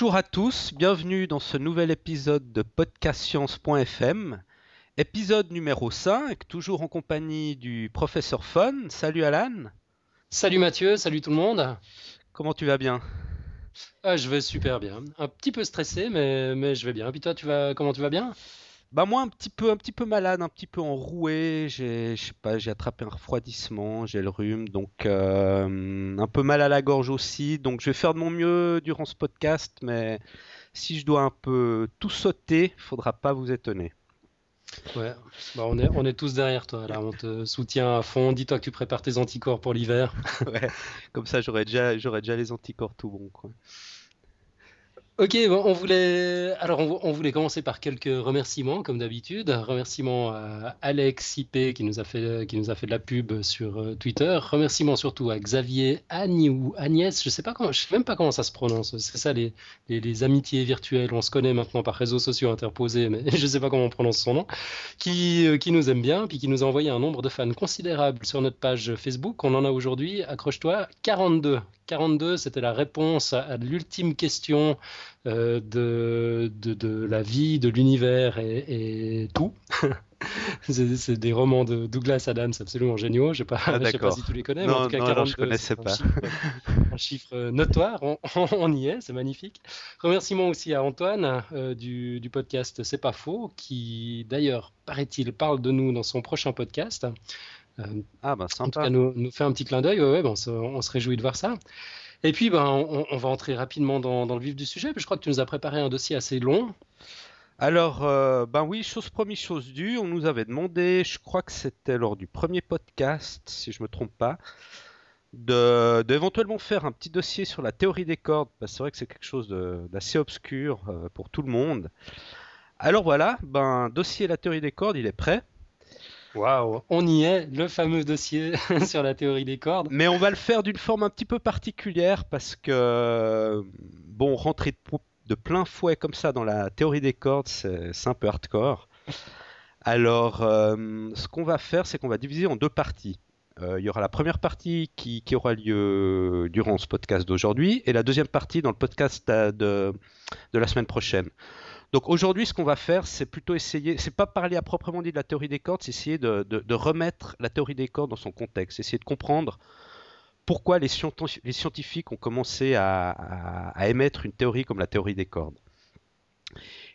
Bonjour à tous, bienvenue dans ce nouvel épisode de podcastscience.fm, épisode numéro 5, toujours en compagnie du professeur Fun. Salut Alan. Salut Mathieu, salut tout le monde. Comment tu vas bien? Ah, Je vais super bien. Un petit peu stressé, mais, mais je vais bien. Et puis toi, tu vas, comment tu vas bien? Bah moi un petit peu un petit peu malade, un petit peu enroué, j'ai je sais pas, j'ai attrapé un refroidissement, j'ai le rhume, donc euh, un peu mal à la gorge aussi, donc je vais faire de mon mieux durant ce podcast, mais si je dois un peu tout sauter, faudra pas vous étonner. Ouais, bah on, est, on est tous derrière toi, là, on te soutient à fond, dis-toi que tu prépares tes anticorps pour l'hiver. ouais, comme ça j'aurais déjà, j'aurais déjà les anticorps tout bon. Quoi. Ok, on voulait alors on, voulait commencer par quelques remerciements comme d'habitude. Remerciements à Alex IP qui nous a fait qui nous a fait de la pub sur euh, Twitter. Remerciements surtout à Xavier Agne ou Agnès, je sais pas comment, je sais même pas comment ça se prononce. C'est ça les, les, amitiés virtuelles. On se connaît maintenant par réseaux sociaux interposés, mais je sais pas comment on prononce son nom. Qui euh, qui nous aime bien, puis qui nous a envoyé un nombre de fans considérable sur notre page Facebook. On en a aujourd'hui, accroche-toi, 42. 42, c'était la réponse à, l'ultime question euh, de, de, la vie, de l'univers et, tout. c'est des romans de Douglas Adams absolument géniaux. Je ne sais, ah, sais, pas si tu les connais, mais en tout cas, 42, je connaissais pas. Un chiffre, notoire, on, y est, c'est magnifique. Remerciements aussi à Antoine euh, du, du, podcast C'est pas faux, qui d'ailleurs, paraît-il, parle de nous dans son prochain podcast. Euh, ah bah sympa. En tout cas, nous, nous fait un petit clin d'œil, ouais, on, se, réjouit de voir ça. Et puis, ben, on, va entrer rapidement dans, le vif du sujet. Je crois que tu nous as préparé un dossier assez long. Alors, euh, ben oui, chose promise, chose due. On nous avait demandé, je crois que c'était lors du premier podcast, si je me trompe pas, de, d'éventuellement faire un petit dossier sur la théorie des cordes. Parce que c'est vrai que c'est quelque chose d'assez obscur euh, pour tout le monde. Alors voilà, ben dossier la théorie des cordes, il est prêt. Waouh, on y est, le fameux dossier sur la théorie des cordes. Mais on va le faire d'une forme un petit peu particulière parce que, bon, rentrer de, plein fouet comme ça dans la théorie des cordes, c'est un peu hardcore. Alors, euh, ce qu'on va faire, c'est qu'on va diviser en deux parties. Euh, il y aura la première partie qui, aura lieu durant ce podcast d'aujourd'hui et la deuxième partie dans le podcast de la semaine prochaine. Donc aujourd'hui, ce qu'on va faire, c'est plutôt essayer, c'est pas parler à proprement dit de la théorie des cordes, c'est essayer de, remettre la théorie des cordes dans son contexte, essayer de comprendre pourquoi les, scientifiques ont commencé à, émettre une théorie comme la théorie des cordes.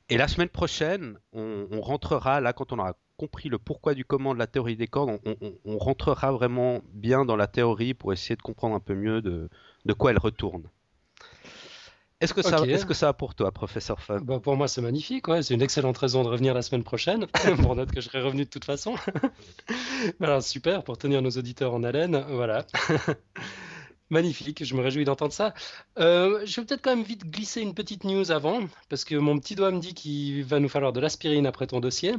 Et la semaine prochaine, on, rentrera, là, quand on aura compris le pourquoi du comment de la théorie des cordes, on, rentrera vraiment bien dans la théorie pour essayer de comprendre un peu mieux de quoi elle retourne. Est-ce que, ça, est-ce que ça va pour toi, professeur Fun bah, Pour moi, c'est magnifique. Ouais. C'est une excellente raison de revenir la semaine prochaine, pour note que je serai revenu de toute façon. Alors, super, pour tenir nos auditeurs en haleine. Voilà. Magnifique, je me réjouis d'entendre ça. Euh, je vais peut-être quand même vite glisser une petite news avant, parce que mon petit doigt me dit qu'il va nous falloir de l'aspirine après ton dossier.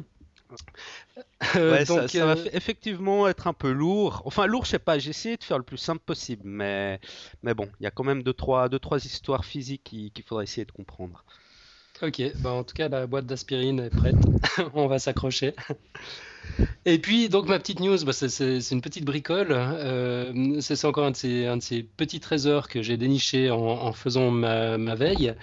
Euh, ça, va euh, effectivement être un peu lourd. Enfin, lourd, je sais pas, j'ai essayé de faire le plus simple possible, mais, mais bon, il y a quand même deux trois, deux, trois histoires physiques qu'il faudrait essayer de comprendre. Ok, bah en tout cas, la boîte d'aspirine est prête. On va s'accrocher. Et puis, donc, ma petite news, bah, c'est une petite bricole. Euh, c'est encore un de, ces, un de, ces, petits trésors que j'ai déniché en, faisant ma, ma veille.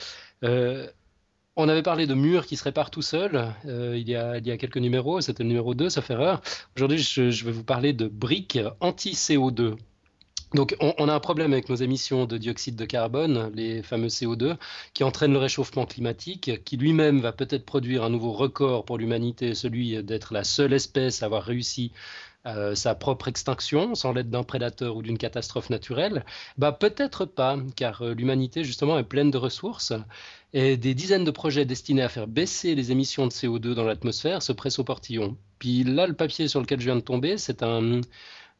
On avait parlé de murs qui se réparent tout seuls euh, il, y a, il, y a, quelques numéros, c'était le numéro 2, ça fait erreur. Aujourd'hui, je, vais vous parler de briques anti-CO2. Donc, on, a un problème avec nos émissions de dioxyde de carbone, les fameux CO2, qui entraînent le réchauffement climatique, qui lui-même va peut-être produire un nouveau record pour l'humanité, celui d'être la seule espèce à avoir réussi euh, sa propre extinction sans l'aide d'un prédateur ou d'une catastrophe naturelle bah, Peut-être pas, car euh, l'humanité justement est pleine de ressources et des dizaines de projets destinés à faire baisser les émissions de CO2 dans l'atmosphère se pressent au portillon. Puis là, le papier sur lequel je viens de tomber, c'est un...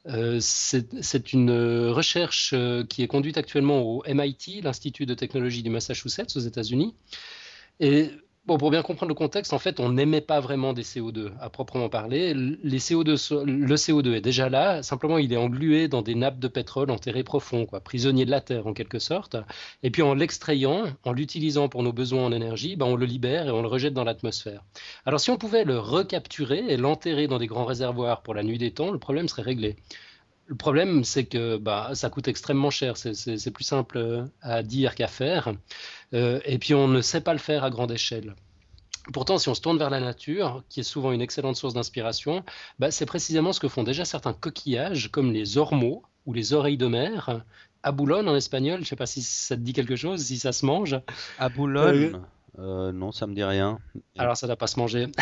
Euh, c'est une recherche qui est conduite actuellement au MIT, l'Institut de technologie du Massachusetts aux États-Unis. Et Bon, pour bien comprendre le contexte, en fait, on n'émet pas vraiment des CO2 à proprement parler. Les CO2, le CO2 est déjà là, simplement il est englué dans des nappes de pétrole enterrées profond, quoi, prisonnier de la Terre en quelque sorte. Et puis en l'extrayant, en l'utilisant pour nos besoins en énergie, ben, on le libère et on le rejette dans l'atmosphère. Alors si on pouvait le recapturer et l'enterrer dans des grands réservoirs pour la nuit des temps, le problème serait réglé. Le problème, c'est que bah, ça coûte extrêmement cher. C'est plus simple à dire qu'à faire. et puis, on ne sait pas le faire à grande échelle. Pourtant, si on se tourne vers la nature, qui est souvent une excellente source d'inspiration, bah, c'est précisément ce que font déjà certains coquillages, comme les ormeaux ou les oreilles de mer. À Boulogne, en espagnol, je ne sais pas si ça te dit quelque chose, si ça se mange. À Boulogne euh, euh, Non, ça me dit rien. Alors, ça ne doit pas se manger.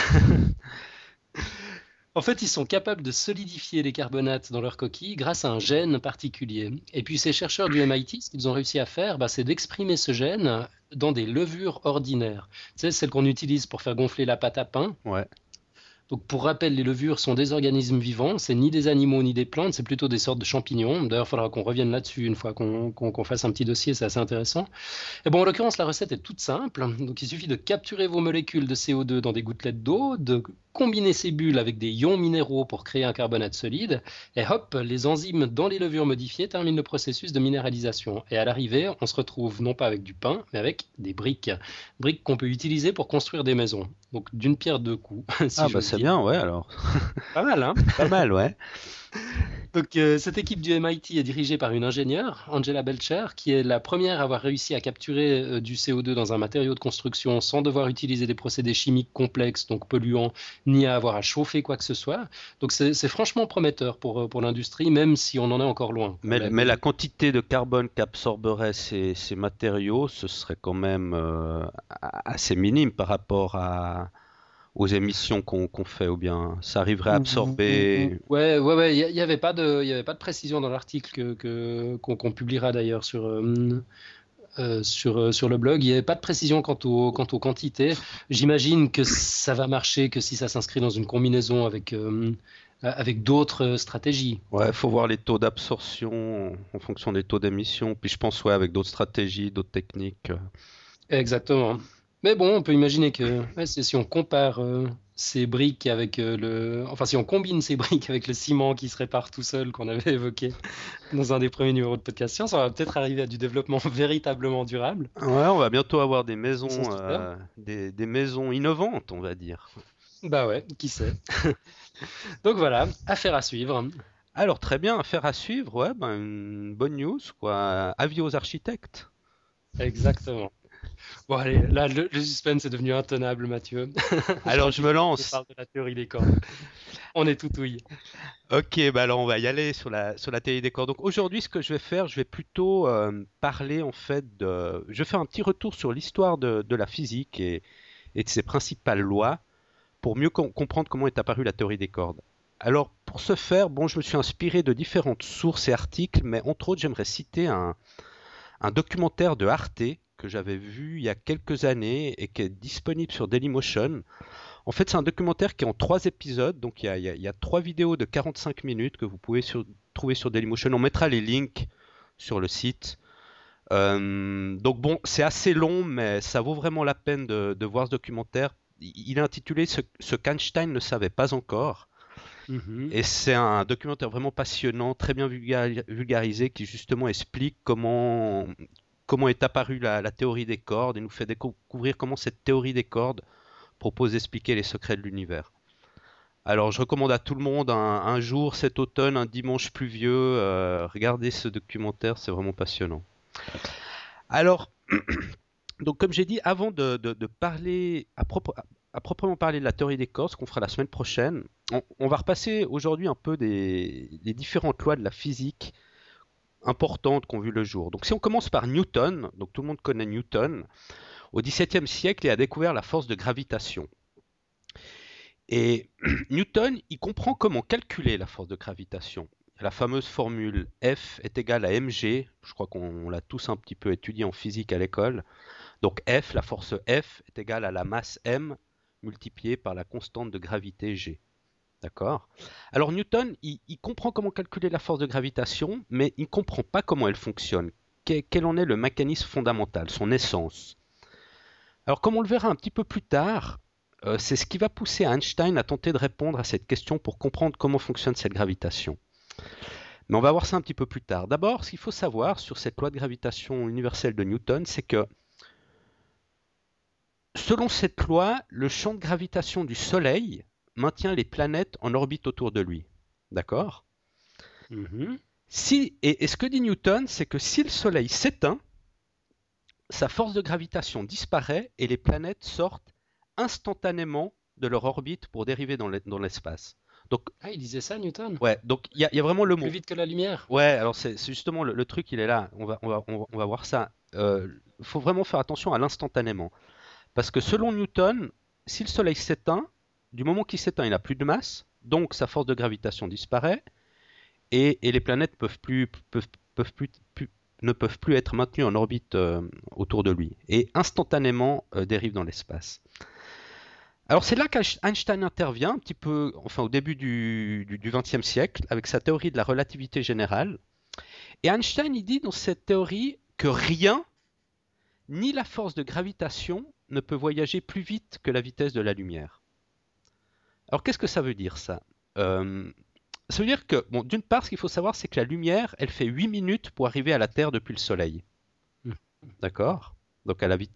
En fait, ils sont capables de solidifier les carbonates dans leur coquille grâce à un gène particulier. Et puis ces chercheurs du MIT, ce qu'ils ont réussi à faire, bah, c'est d'exprimer ce gène dans des levures ordinaires. Tu sais, celles qu'on utilise pour faire gonfler la pâte à pain. Ouais. Donc pour rappel, les levures sont des organismes vivants, c'est ni des animaux ni des plantes, c'est plutôt des sortes de champignons. D'ailleurs, il faudra qu'on revienne là-dessus une fois qu'on fasse un petit dossier, c'est assez intéressant. Et bon, en l'occurrence, la recette est toute simple. Donc il suffit de capturer vos molécules de CO2 dans des gouttelettes d'eau, de combiner ces bulles avec des ions minéraux pour créer un carbonate solide, et hop, les enzymes dans les levures modifiées terminent le processus de minéralisation. Et à l'arrivée, on se retrouve non pas avec du pain, mais avec des briques. Briques qu'on peut utiliser pour construire des maisons. Donc d'une pierre deux coups. ah bah c'est bien, ouais alors. Pas mal, hein Pas mal, ouais. Donc, euh, cette équipe du MIT est dirigée par une ingénieure, Angela Belcher, qui est la première à avoir réussi à capturer euh, du CO2 dans un matériau de construction sans devoir utiliser des procédés chimiques complexes, donc polluants, ni à avoir à chauffer quoi que ce soit. Donc, c'est franchement prometteur pour, euh, pour l'industrie, même si on en est encore loin. Mais, la, mais la quantité de carbone qu'absorberaient ces, ces, matériaux, ce serait quand même assez minime par rapport à aux émissions qu'on fait ou bien ça arriverait à mmh, absorber mmh, mmh, Ouais, ouais, ouais. Il n'y avait pas de, il y avait pas de précision dans l'article que qu'on publiera d'ailleurs sur. Euh, euh, sur, euh, sur le blog, il n'y avait pas de précision quant, au, quant aux quantités. J'imagine que ça va marcher que si ça s'inscrit dans une combinaison avec, avec d'autres stratégies. Ouais, il faut voir les taux d'absorption en fonction des taux d'émission. Puis je pense, ouais, avec d'autres stratégies, d'autres techniques. Exactement. Mais bon, on peut imaginer que si on compare euh, ces briques avec euh, le. Enfin, si on combine ces briques avec le ciment qui se répare tout seul qu'on avait évoqué dans un des premiers numéros de podcast science, on va peut-être arriver à du développement véritablement durable. Ouais, on va bientôt avoir des maisons, euh, des, des, maisons innovantes, on va dire. Bah ouais, qui sait. Donc voilà, affaire à suivre. Alors très bien, affaire à suivre, ouais, ben, une bonne news, quoi. Avis aux architectes. Exactement. Bon, allez, là, le, suspense est devenu intenable, Mathieu. Alors, je me lance. On de la théorie des cordes. On est tout ouille. Ok, bah alors on va y aller sur la, sur la théorie des cordes. Donc aujourd'hui, ce que je vais faire, je vais plutôt euh, parler en fait de. Je vais faire un petit retour sur l'histoire de, de, la physique et, et, de ses principales lois pour mieux comprendre comment est apparue la théorie des cordes. Alors, pour ce faire, bon, je me suis inspiré de différentes sources et articles, mais entre autres, j'aimerais citer un, un documentaire de Arte que j'avais vu il y a quelques années et qui est disponible sur Dailymotion. En fait, c'est un documentaire qui est en trois épisodes, donc il y, a, trois vidéos de 45 minutes que vous pouvez trouver sur Dailymotion. On mettra les links sur le site. Euh, donc bon, c'est assez long, mais ça vaut vraiment la peine de, voir ce documentaire. Il est intitulé Ce, ce qu'Einstein ne savait pas encore. Mhm. Et c'est un documentaire vraiment passionnant, très bien vulgarisé, qui justement explique comment, comment est apparue la, théorie des cordes et nous fait découvrir comment cette théorie des cordes propose d'expliquer les secrets de l'univers. Alors je recommande à tout le monde un, jour cet automne, un dimanche pluvieux, euh, regardez ce documentaire, c'est vraiment passionnant. Alors, donc comme j'ai dit, avant de, parler à, proprement parler de la théorie des cordes, ce qu'on fera la semaine prochaine, on, va repasser aujourd'hui un peu des, les différentes lois de la physique importantes qui ont vu le jour. Donc si on commence par Newton, donc tout le monde connaît Newton, au XVIIe siècle, il a découvert la force de gravitation. Et Newton, il comprend comment calculer la force de gravitation. La fameuse formule F est égale à mg, je crois qu'on l'a tous un petit peu étudié en physique à l'école. Donc F, la force F est égale à la masse m multipliée par la constante de gravité g. D'accord Alors Newton, il, comprend comment calculer la force de gravitation, mais il ne comprend pas comment elle fonctionne. Quel, en est le mécanisme fondamental, son essence? Alors comme on le verra un petit peu plus tard, euh, c'est ce qui va pousser Einstein à tenter de répondre à cette question pour comprendre comment fonctionne cette gravitation. Mais on va voir ça un petit peu plus tard. D'abord, ce qu'il faut savoir sur cette loi de gravitation universelle de Newton, c'est que selon cette loi, le champ de gravitation du Soleil maintient les planètes en orbite autour de lui. D'accord? Mhm. Si, et, ce que dit Newton, c'est que si le Soleil s'éteint, sa force de gravitation disparaît et les planètes sortent instantanément de leur orbite pour dériver dans l'espace. Donc, ah, il disait ça, Newton? Ouais, donc il y, a vraiment le mot. Plus vite que la lumière? Ouais, alors c'est justement le, truc, il est là. On va, on va, on va, voir ça. Il euh, faut vraiment faire attention à l'instantanément. Parce que selon Newton, si le Soleil s'éteint, du moment qu'il s'éteint, il n'a plus de masse, donc sa force de gravitation disparaît, et, les planètes ne peuvent plus être maintenues en orbite euh, autour de lui, et instantanément euh, dérivent dans l'espace. Alors c'est là qu'Einstein intervient un petit peu, enfin au début du XXe siècle, avec sa théorie de la relativité générale. Et Einstein dit dans cette théorie que rien, ni la force de gravitation, ne peut voyager plus vite que la vitesse de la lumière. Alors qu'est-ce que ça veut dire ça? Euh, Ça veut dire que, bon, d'une part, ce qu'il faut savoir, c'est que la lumière, elle fait 8 minutes pour arriver à la Terre depuis le Soleil. Hmm. D'accord? Donc à la vite.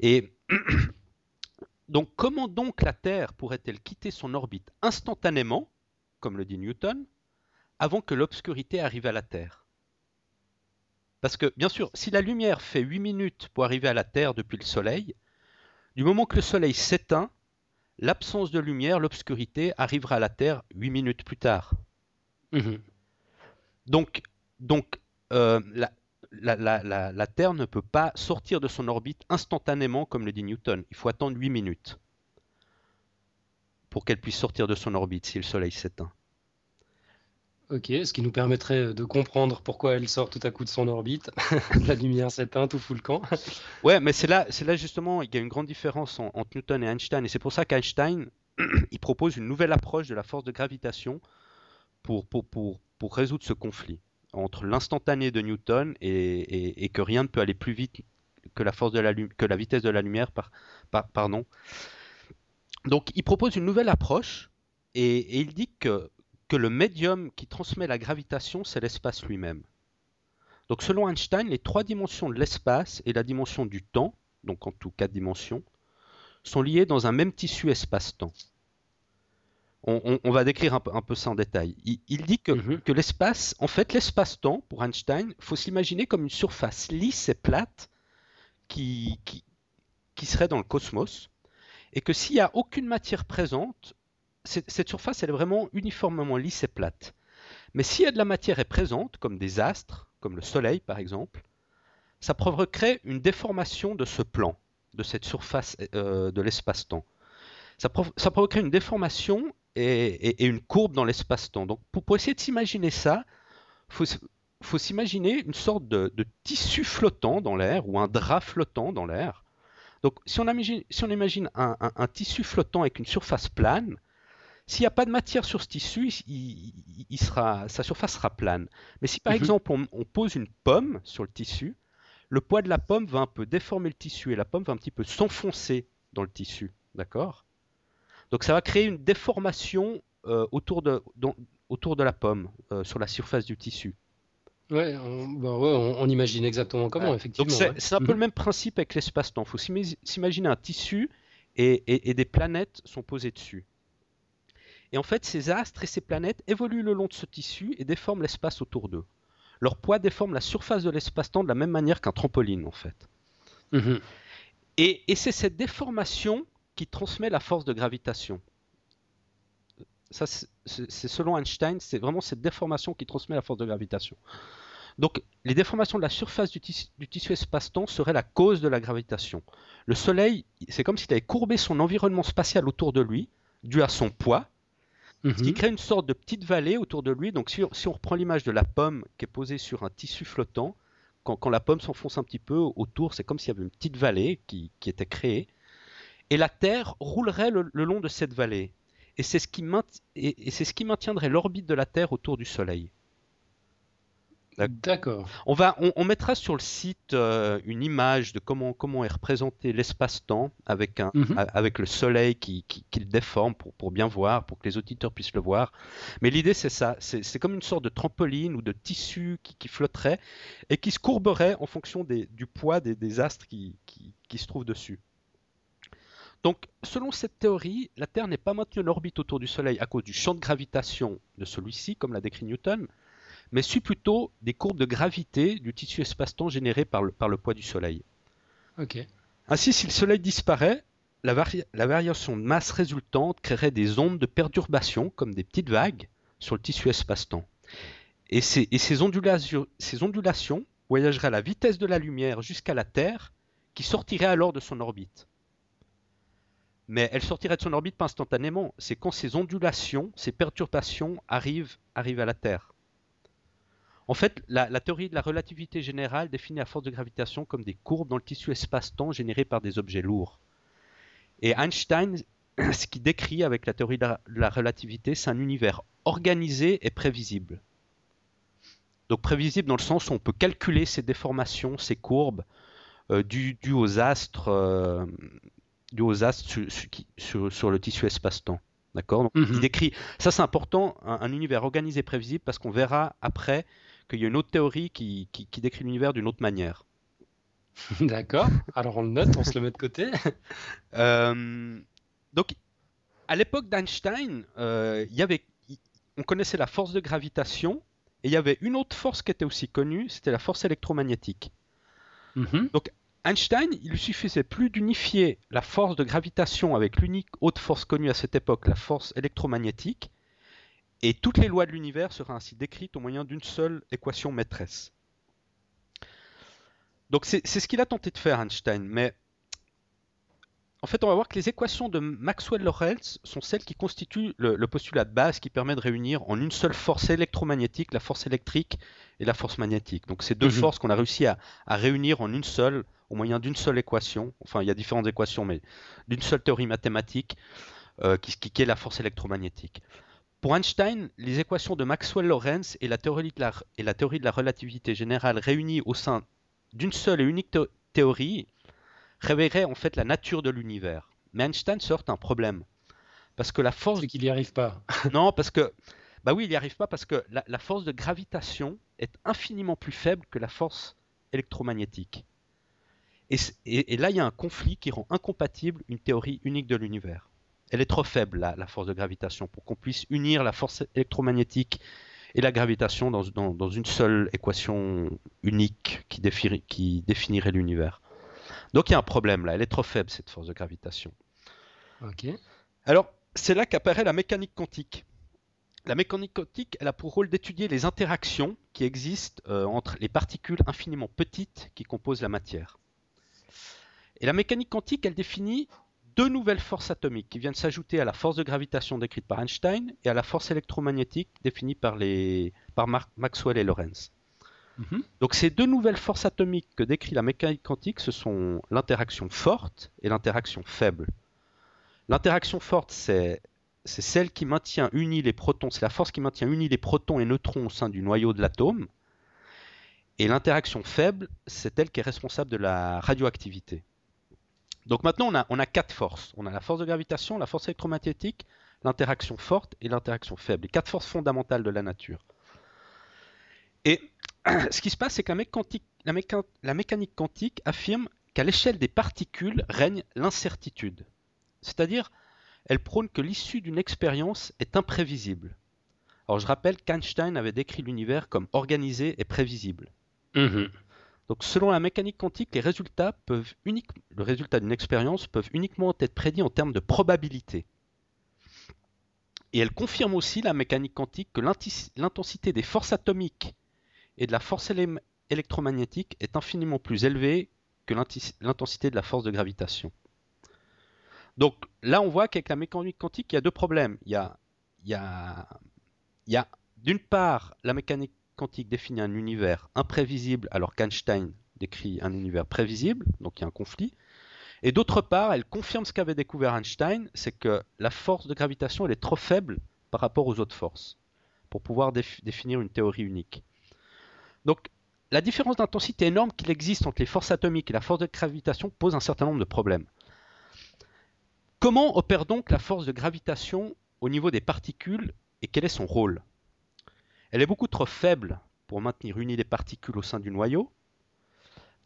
Et Donc comment donc la Terre pourrait-elle quitter son orbite instantanément, comme le dit Newton, avant que l'obscurité arrive à la Terre? Parce que bien sûr, si la lumière fait 8 minutes pour arriver à la Terre depuis le Soleil, du moment que le Soleil s'éteint, l'absence de lumière, l'obscurité arrivera à la Terre 8 minutes plus tard. Mhm. Donc, donc euh, la, la, Terre ne peut pas sortir de son orbite instantanément, comme le dit Newton. Il faut attendre 8 minutes pour qu'elle puisse sortir de son orbite si le Soleil s'éteint. Ok, ce qui nous permettrait de comprendre pourquoi elle sort tout à coup de son orbite. la lumière s'éteint, tout fout le camp. ouais, mais c'est là, là justement, il y a une grande différence entre Newton et Einstein, et c'est pour ça qu'Einstein, il propose une nouvelle approche de la force de gravitation pour, pour, pour, pour résoudre ce conflit entre l'instantané de Newton et, que rien ne peut aller plus vite que la, force de la, que la vitesse de la lumière. Par, pardon. Donc il propose une nouvelle approche et, il dit que, que le médium qui transmet la gravitation, c'est l'espace lui-même. Donc selon Einstein, les trois dimensions de l'espace et la dimension du temps, donc en tout quatre dimensions, sont liées dans un même tissu espace-temps. On, va décrire un peu, ça en détail. Il, dit mhm. que, l'espace, en fait, l'espace-temps, pour Einstein, faut s'imaginer comme une surface lisse et plate qui, serait dans le cosmos, et que s'il n'y a aucune matière présente, cette surface, est vraiment uniformément lisse et plate. Mais s'il y a de la matière est présente, comme des astres, comme le Soleil par exemple, ça provoquerait une déformation de ce plan, de cette surface euh, de l'espace-temps. Ça, ça, provoquerait une déformation et, une courbe dans l'espace-temps. Donc pour, essayer de s'imaginer ça, il faut, s'imaginer une sorte de, tissu flottant dans l'air ou un drap flottant dans l'air. Donc si on imagine un, tissu flottant avec une surface plane, s'il n'y a pas de matière sur ce tissu, il, sera, sa surface sera plane. Mais si par exemple on, on, pose une pomme sur le tissu, le poids de la pomme va un peu déformer le tissu et la pomme va un petit peu s'enfoncer dans le tissu. D'accord? Donc ça va créer une déformation euh, autour, de, autour de la pomme, euh, sur la surface du tissu. Ouais, on, bah on, imagine exactement comment, effectivement. Donc c'est un peu le mhm. même principe avec l'espace-temps. Il faut s'imaginer un tissu et, des planètes sont posées dessus. Et en fait, ces astres et ces planètes évoluent le long de ce tissu et déforment l'espace autour d'eux. Leur poids déforme la surface de l'espace-temps de la même manière qu'un trampoline, en fait. Mhm. Et, et c'est cette déformation qui transmet la force de gravitation. Ça, c'est selon Einstein, c'est vraiment cette déformation qui transmet la force de gravitation. Donc, les déformations de la surface du, tissu, espace-temps seraient la cause de la gravitation. Le Soleil, c'est comme s'il avait courbé son environnement spatial autour de lui, dû à son poids, ce qui mhm. crée une sorte de petite vallée autour de lui. Donc, si, on reprend l'image de la pomme qui est posée sur un tissu flottant, quand, la pomme s'enfonce un petit peu autour, c'est comme s'il y avait une petite vallée qui était créée et la Terre roulerait le, long de cette vallée. Et c'est ce, ce, qui maintiendrait l'orbite de la Terre autour du Soleil. D'accord. On, va, on, mettra sur le site euh, une image de comment, comment est représenté l'espace-temps avec, un, mhm. avec le Soleil qui, qui, le déforme pour, pour, bien voir, pour que les auditeurs puissent le voir. Mais l'idée, c'est ça. C'est comme une sorte de trampoline ou de tissu qui, qui flotterait et qui se courberait en fonction des, du poids des, des astres qui, qui se trouvent dessus. Donc, selon cette théorie, la Terre n'est pas maintenue en orbite autour du Soleil à cause du champ de gravitation de celui-ci, comme l'a décrit Newton, mais suit plutôt des courbes de gravité du tissu espace-temps générées par le, par le poids du Soleil. Ainsi, si le Soleil disparaît, la, la, variation de masse résultante créerait des ondes de perturbation, comme des petites vagues, sur le tissu espace-temps. Et, ces, et ces, ondulations, ces ondulations voyageraient à la vitesse de la lumière jusqu'à la Terre, qui sortirait alors de son orbite. Mais elle sortirait de son orbite pas instantanément, c'est quand ces ondulations, ces perturbations arrivent, arrivent à la Terre. En fait, la, la, théorie de la relativité générale définit la force de gravitation comme des courbes dans le tissu espace-temps générées par des objets lourds. Et Einstein, ce qu'il décrit avec la théorie de la, relativité, c'est un univers organisé et prévisible. Donc prévisible dans le sens où on peut calculer ces déformations, ces courbes, euh, dues, aux astres, euh, aux astres sur, sur, sur, le tissu espace-temps. D'accord? Mm -hmm. il mhm. décrit, ça c'est important, un, un, univers organisé et prévisible, parce qu'on verra après qu'il y a une autre théorie qui, qui, qui décrit l'univers d'une autre manière. D'accord. Alors on le note, on se le met de côté. euh, donc, à l'époque d'Einstein, euh, il y avait, on connaissait la force de gravitation et il y avait une autre force qui était aussi connue, c'était la force électromagnétique. Mm -hmm. Donc, Einstein, il lui suffisait plus d'unifier la force de gravitation avec l'unique haute force connue à cette époque, la force électromagnétique, et toutes les lois de l'univers seraient ainsi décrites au moyen d'une seule équation maîtresse. Donc c'est ce qu'il a tenté de faire Einstein, mais en fait on va voir que les équations de Maxwell-Lorentz sont celles qui constituent le, le, postulat de base qui permet de réunir en une seule force électromagnétique la force électrique et la force magnétique. Donc ces deux -hmm. forces qu'on a réussi à, à, réunir en une seule au moyen d'une seule équation, enfin il y a différentes équations, mais d'une seule théorie mathématique euh, qui, qui, est la force électromagnétique. Pour Einstein, les équations de Maxwell-Lorentz et, la théorie de la, et la théorie de la relativité générale réunies au sein d'une seule et unique théorie révélerait en fait la nature de l'univers. Mais Einstein sort un problème. Parce que la force. C'est qu'il n'y arrive pas. non, parce que. Bah oui, il n'y arrive pas parce que la, la, force de gravitation est infiniment plus faible que la force électromagnétique. Et, et, et là, il y a un conflit qui rend incompatible une théorie unique de l'univers. Elle est trop faible, la, la force de gravitation, pour qu'on puisse unir la force électromagnétique et la gravitation dans, dans, dans une seule équation unique qui définirait l'univers. Donc il y a un problème là, elle est trop faible cette force de gravitation. Ok. Alors c'est là qu'apparaît la mécanique quantique. La mécanique quantique, elle a pour rôle d'étudier les interactions qui existent euh, entre les particules infiniment petites qui composent la matière. Et la mécanique quantique, elle définit deux nouvelles forces atomiques qui viennent s'ajouter à la force de gravitation décrite par Einstein et à la force électromagnétique définie par, les, par Maxwell et Lorentz. Mm -hmm. Donc ces deux nouvelles forces atomiques que décrit la mécanique quantique, ce sont l'interaction forte et l'interaction faible. L'interaction forte, c'est c'est celle qui maintient unis les protons, c'est la force qui maintient unis les protons et neutrons au sein du noyau de l'atome. Et l'interaction faible, c'est elle qui est responsable de la radioactivité. Donc maintenant, on a, on a quatre forces. On a la force de gravitation, la force électromagnétique, l'interaction forte et l'interaction faible. Les quatre forces fondamentales de la nature. Et ce qui se passe, c'est que la, la, méca la mécanique quantique affirme qu'à l'échelle des particules règne l'incertitude. C'est-à-dire, elle prône que l'issue d'une expérience est imprévisible. Alors je rappelle qu'Einstein avait décrit l'univers comme organisé et prévisible. Mm -hmm. Donc selon la mécanique quantique, les résultats peuvent le résultat d'une expérience peuvent uniquement être prédits en termes de probabilité. Et elle confirme aussi la mécanique quantique que l'intensité des forces atomiques et de la force électromagnétique est infiniment plus élevée que l'intensité de la force de gravitation. Donc là, on voit qu'avec la mécanique quantique, il y a deux problèmes. Il y a, il y a, il y a d'une part la mécanique quantique définit un univers imprévisible alors qu'Einstein décrit un univers prévisible, donc il y a un conflit. Et d'autre part, elle confirme ce qu'avait découvert Einstein, c'est que la force de gravitation elle est trop faible par rapport aux autres forces pour pouvoir déf définir une théorie unique. Donc la différence d'intensité énorme qu'il existe entre les forces atomiques et la force de gravitation pose un certain nombre de problèmes. Comment opère donc la force de gravitation au niveau des particules et quel est son rôle? Elle est beaucoup trop faible pour maintenir unies les particules au sein du noyau.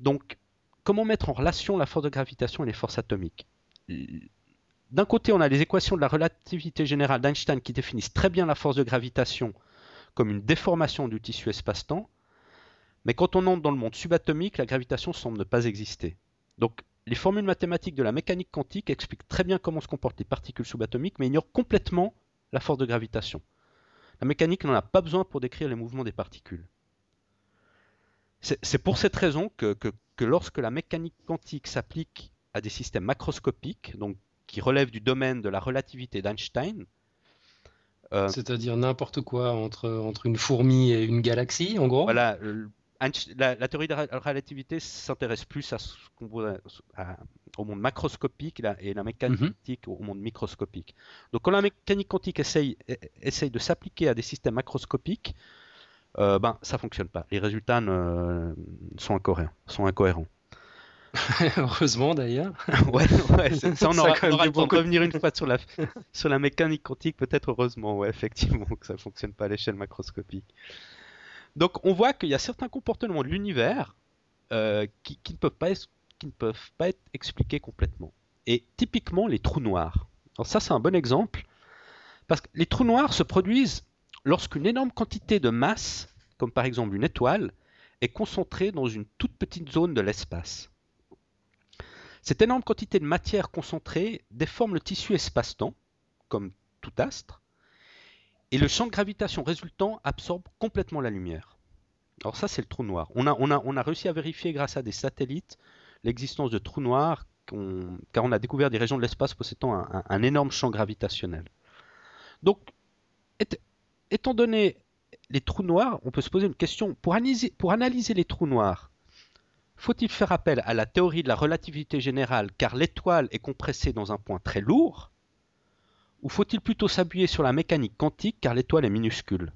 Donc, comment mettre en relation la force de gravitation et les forces atomiques? D'un côté, on a les équations de la relativité générale d'Einstein qui définissent très bien la force de gravitation comme une déformation du tissu espace-temps, mais quand on entre dans le monde subatomique, la gravitation semble ne pas exister. Donc les formules mathématiques de la mécanique quantique expliquent très bien comment se comportent les particules subatomiques, mais ignorent complètement la force de gravitation. La mécanique n'en a pas besoin pour décrire les mouvements des particules. C'est pour cette raison que, lorsque la mécanique quantique s'applique à des systèmes macroscopiques, donc qui relèvent du domaine de la relativité d'Einstein, euh, c'est-à-dire n'importe quoi entre, entre une fourmi et une galaxie, en gros? Voilà, la, théorie de la relativité s'intéresse plus à, au monde macroscopique et la mécanique mhm. quantique au monde microscopique. Donc quand la mécanique quantique essaye, e, essaye de s'appliquer à des systèmes macroscopiques, euh, ben ça fonctionne pas. Les résultats sont incohérents. Sont incohérents. Heureusement d'ailleurs. ouais, ouais ça, on aura, de revenir une fois sur la, sur la mécanique quantique, peut-être heureusement, ouais, effectivement, que ça fonctionne pas à l'échelle macroscopique. Donc on voit qu'il y a certains comportements de l'univers euh, qui, ne peuvent pas qui ne peuvent pas être expliqués complètement. Et typiquement les trous noirs. Alors ça c'est un bon exemple, parce que les trous noirs se produisent lorsqu'une énorme quantité de masse, comme par exemple une étoile, est concentrée dans une toute petite zone de l'espace. Cette énorme quantité de matière concentrée déforme le tissu espace-temps, comme tout astre, et le champ de gravitation résultant absorbe complètement la lumière. Alors ça, c'est le trou noir. On a, réussi à vérifier grâce à des satellites l'existence de trous noirs, car on a découvert des régions de l'espace possédant un, énorme champ gravitationnel. Donc, étant donné les trous noirs, on peut se poser une question. Pour analyser les trous noirs, faut-il faire appel à la théorie de la relativité générale car l'étoile est compressée dans un point très lourd? Ou faut-il plutôt s'appuyer sur la mécanique quantique car l'étoile est minuscule?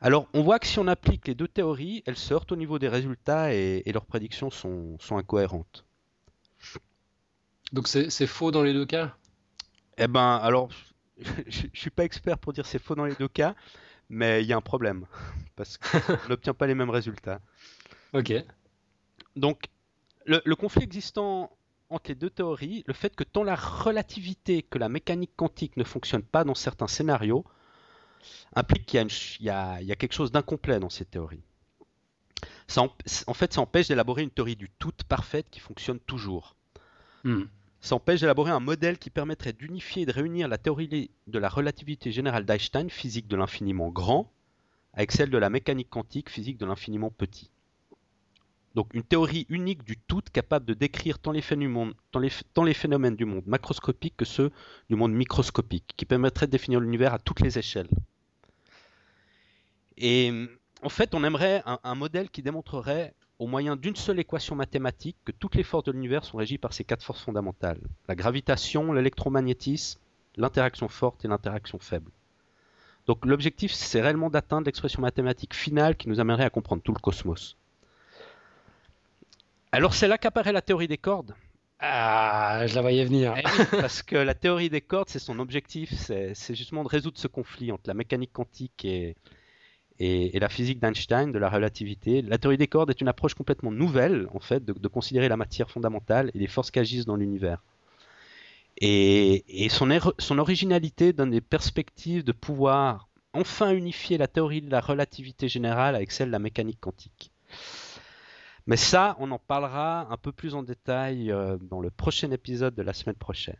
Alors on voit que si on applique les deux théories, elles se heurtent au niveau des résultats et, leurs prédictions sont, incohérentes. Donc c'est faux dans les deux cas? Eh ben alors, je, ne suis pas expert pour dire c'est faux dans les deux cas, mais il y a un problème parce qu'on n'obtient pas les mêmes résultats. Ok. Donc le conflit existant entre les deux théories le fait que tant la relativité que la mécanique quantique ne fonctionne pas dans certains scénarios implique qu'il y, a quelque chose d'incomplet dans ces théories. en, fait, ça empêche d'élaborer une théorie du tout parfaite qui fonctionne toujours. Hmm. Ça empêche d'élaborer un modèle qui permettrait d'unifier et de réunir la théorie de la relativité générale d'Einstein, physique de l'infiniment grand, avec celle de la mécanique quantique, physique de l'infiniment petit. Donc une théorie unique du tout capable de décrire tant les, phénomènes du monde macroscopique que ceux du monde microscopique, qui permettrait de définir l'univers à toutes les échelles. Et en fait, on aimerait un, modèle qui démontrerait, au moyen d'une seule équation mathématique, que toutes les forces de l'univers sont régies par ces quatre forces fondamentales la gravitation, l'électromagnétisme, l'interaction forte et l'interaction faible. Donc l'objectif, c'est réellement d'atteindre l'expression mathématique finale qui nous amènerait à comprendre tout le cosmos. Alors c'est là qu'apparaît la théorie des cordes. Ah, je la voyais venir. Eh parce que la théorie des cordes, c'est son objectif, c'est justement de résoudre ce conflit entre la mécanique quantique et, et, la physique d'Einstein, de la relativité. La théorie des cordes est une approche complètement nouvelle, en fait, de, considérer la matière fondamentale et les forces qui agissent dans l'univers. Et, et son, er, son originalité donne des perspectives de pouvoir enfin unifier la théorie de la relativité générale avec celle de la mécanique quantique. Mais ça, on en parlera un peu plus en détail euh, dans le prochain épisode de la semaine prochaine.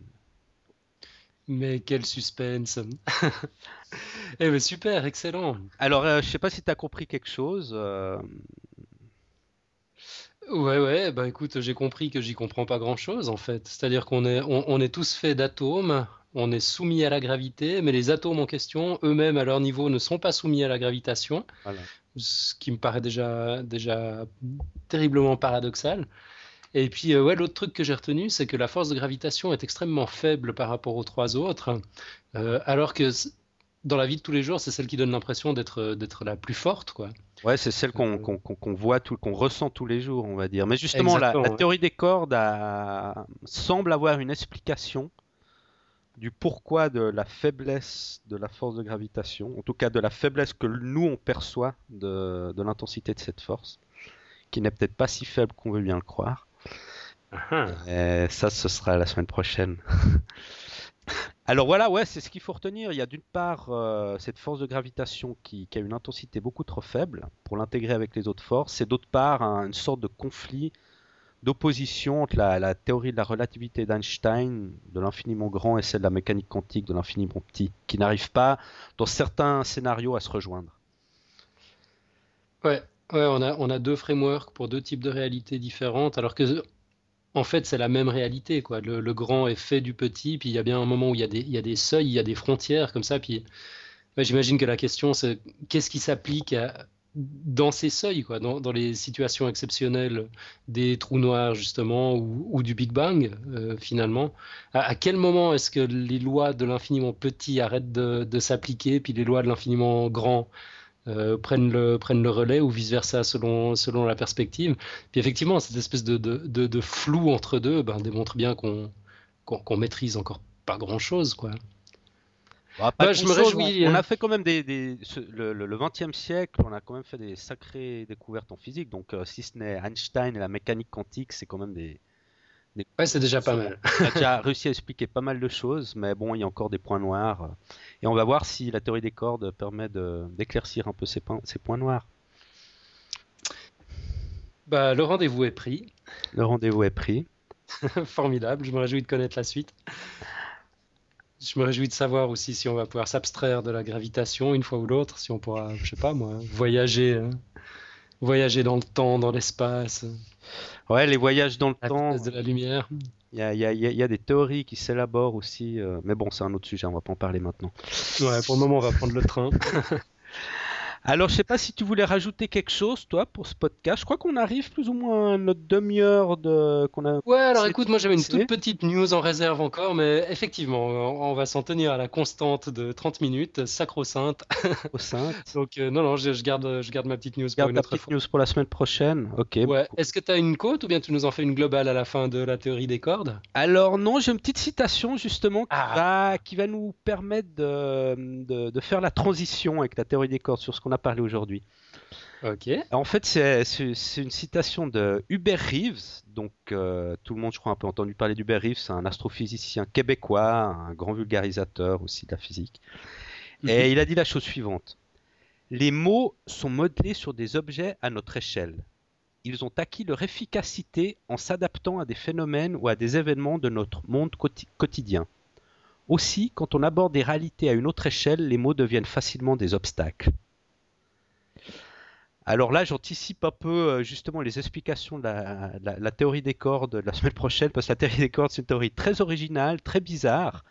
Mais quel suspense Eh ben super, excellent Alors, je euh, je sais pas si tu as compris quelque chose. Euh. Ouais, ouais, bah écoute, j'ai compris que j'y comprends pas grand-chose en fait. C'est-à-dire qu'on est, on, est tous faits d'atomes, on est soumis à la gravité, mais les atomes en question, eux-mêmes à leur niveau, ne sont pas soumis à la gravitation. Voilà ce qui me paraît déjà, déjà terriblement paradoxal. Et puis, euh, ouais, l'autre truc que j'ai retenu, c'est que la force de gravitation est extrêmement faible par rapport aux trois autres, euh, alors que dans la vie de tous les jours, c'est celle qui donne l'impression d'être d'être la plus forte, quoi. Ouais, c'est celle qu'on euh, voit, qu'on ressent tous les jours, on va dire. Mais justement, la, théorie des cordes semble avoir une explication du pourquoi de la faiblesse de la force de gravitation, en tout cas de la faiblesse que nous on perçoit de, l'intensité de cette force, qui n'est peut-être pas si faible qu'on veut bien le croire. Uh-huh. Et ça, ce sera la semaine prochaine. Alors voilà, ouais, c'est ce qu'il faut retenir. Il y a d'une part euh, cette force de gravitation qui, a une intensité beaucoup trop faible pour l'intégrer avec les autres forces, et d'autre part une sorte de conflit, d'opposition entre la, théorie de la relativité d'Einstein, de l'infiniment grand, et celle de la mécanique quantique de l'infiniment petit, qui n'arrivent pas, dans certains scénarios, à se rejoindre. Ouais, ouais on, a, on a deux frameworks pour deux types de réalités différentes, alors que en fait, c'est la même réalité. Quoi. Le, grand est fait du petit, puis il y a bien un moment où il y, a des, y a des seuils, il y a des frontières comme ça. Puis j'imagine que la question, c'est qu'est-ce qui s'applique dans ces seuils, quoi, dans, les situations exceptionnelles des trous noirs, justement, ou, du Big Bang, euh, finalement. À, quel moment est-ce que les lois de l'infiniment petit arrêtent de, s'appliquer, puis les lois de l'infiniment grand euh, prennent, le, relais ou vice-versa selon, la perspective? Puis effectivement, cette espèce de, flou entre deux ben, démontre bien qu'on qu'on maîtrise encore pas grand-chose. quoi. Bah, je me réjouis. On, a hein. fait quand même des, des le, le, 20e siècle, on a quand même fait des sacrées découvertes en physique. Donc, euh, si ce n'est Einstein et la mécanique quantique, c'est quand même des, Ouais, c'est déjà pas mal. on a déjà réussi à expliquer pas mal de choses, mais bon, il y a encore des points noirs. Et on va voir si la théorie des cordes permet d'éclaircir un peu ces, points, ces points noirs. Bah, le rendez-vous est pris. Le rendez-vous est pris. Formidable, je me réjouis de connaître la suite. Je me réjouis de savoir aussi si on va pouvoir s'abstraire de la gravitation une fois ou l'autre, si on pourra, je sais pas moi, voyager, hein. voyager dans le temps, dans l'espace. Ouais, les voyages dans le temps. de la lumière. Il y a, y, a, y a, des théories qui s'élaborent aussi, euh, mais bon, c'est un autre sujet, on va pas en parler maintenant. Ouais, pour le moment, on va prendre le train. Alors, je sais pas si tu voulais rajouter quelque chose, toi, pour ce podcast. Je crois qu'on arrive plus ou moins à notre demi-heure de qu'on a. Ouais, alors écoute, moi j'avais une toute petite news en réserve encore, mais effectivement, on va s'en tenir à la constante de 30 minutes, sacro-sainte. Donc euh, non, non, je, garde, je garde ma petite news pour une autre petite news pour la semaine prochaine. Ok. Ouais. Est-ce que tu as une côte ou bien tu nous en fais une globale à la fin de la théorie des cordes? Alors non, j'ai une petite citation justement qui, ah. va, qui va nous permettre de, de, de faire la transition avec la théorie des cordes sur ce qu'on a parlé aujourd'hui. Ok. En fait, c'est une citation de Hubert Reeves. Donc, euh, tout le monde, je crois, a un peu entendu parler d'Hubert Reeves. C'est un astrophysicien québécois, un grand vulgarisateur aussi de la physique. Et mhm. il a dit la chose suivante Les mots sont modelés sur des objets à notre échelle. Ils ont acquis leur efficacité en s'adaptant à des phénomènes ou à des événements de notre monde quotidien. Aussi, quand on aborde des réalités à une autre échelle, les mots deviennent facilement des obstacles. Alors là, j'anticipe un peu euh, justement les explications de la, théorie des cordes la semaine prochaine, parce que la théorie des cordes, c'est une théorie très originale, très bizarre,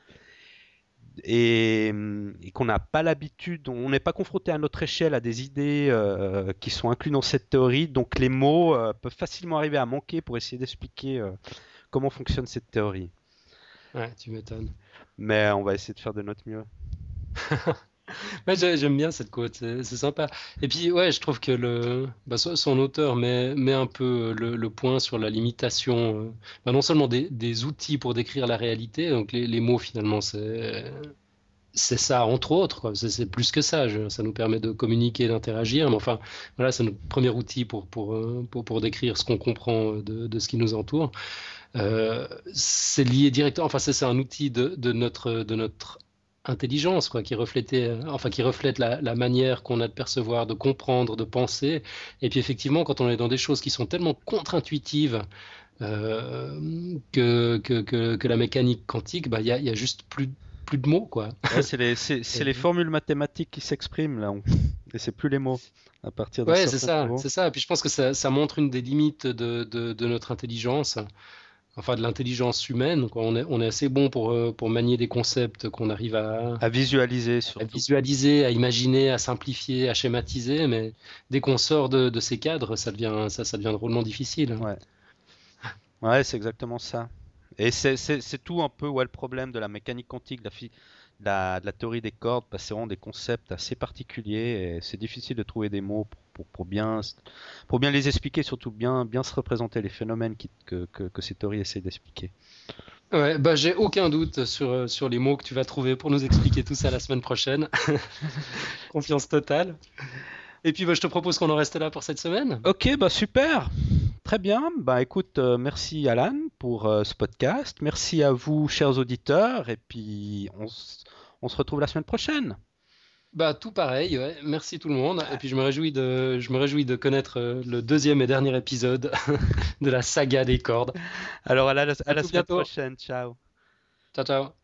et, qu'on n'a pas l'habitude, on n'est pas confronté à notre échelle à des idées euh, qui sont incluses dans cette théorie, donc les mots euh, peuvent facilement arriver à manquer pour essayer d'expliquer comment fonctionne cette théorie. Ouais, tu m'étonnes. Mais on va essayer de faire de notre mieux. J'aime bien cette quote, c'est sympa. Et puis, ouais, je trouve que le, bah, son auteur met, met un peu le, point sur la limitation, euh, bah, non seulement des, outils pour décrire la réalité, donc les, mots finalement, c'est ça, entre autres. C'est plus que ça. ça nous permet de communiquer, d'interagir. Mais enfin, voilà, c'est notre premier outil pour, pour, euh, pour, pour décrire ce qu'on comprend de, de, ce qui nous entoure. Euh, c'est lié directement, enfin, c'est un outil de, de, notre, de notre intelligence, quoi, qui reflétait, euh, enfin qui reflète la, manière qu'on a de percevoir, de comprendre, de penser. Et puis effectivement, quand on est dans des choses qui sont tellement contre-intuitives euh, que, que, la mécanique quantique, bah il y, a, juste plus plus de mots quoi. c'est les, les, formules mathématiques qui s'expriment là, et c'est plus les mots à partir de. Ouais, c'est ça, c'est ça. Et puis je pense que ça, ça montre une des limites de, de, de notre intelligence enfin de l'intelligence humaine. On, est, on est assez bon pour, euh, pour manier des concepts qu'on arrive à, à visualiser, à visualiser, à imaginer, à simplifier, à schématiser, mais dès qu'on sort de, de, ces cadres, ça devient, ça, ça devient drôlement difficile. Ouais, ouais c'est exactement ça. Et c'est tout un peu ouais, le problème de la mécanique quantique, de la, de la théorie des cordes, parce que c'est vraiment des concepts assez particuliers et c'est difficile de trouver des mots pour pour, bien, pour bien les expliquer, surtout bien, bien se représenter les phénomènes que, que, ces théories essaient d'expliquer. Ouais, bah j'ai aucun doute sur, sur les mots que tu vas trouver pour nous expliquer tout ça la semaine prochaine. Confiance totale. Et puis bah, je te propose qu'on en reste là pour cette semaine. Ok, bah super. Très bien. Bah écoute, euh, merci Alan pour euh, ce podcast. Merci à vous, chers auditeurs. Et puis on, on se retrouve la semaine prochaine. Bah tout pareil, ouais. merci tout le monde. Et puis je me réjouis de, je me réjouis de connaître euh, le deuxième et dernier épisode de la saga des cordes. Alors à la, à la semaine prochaine, ciao. Ciao ciao.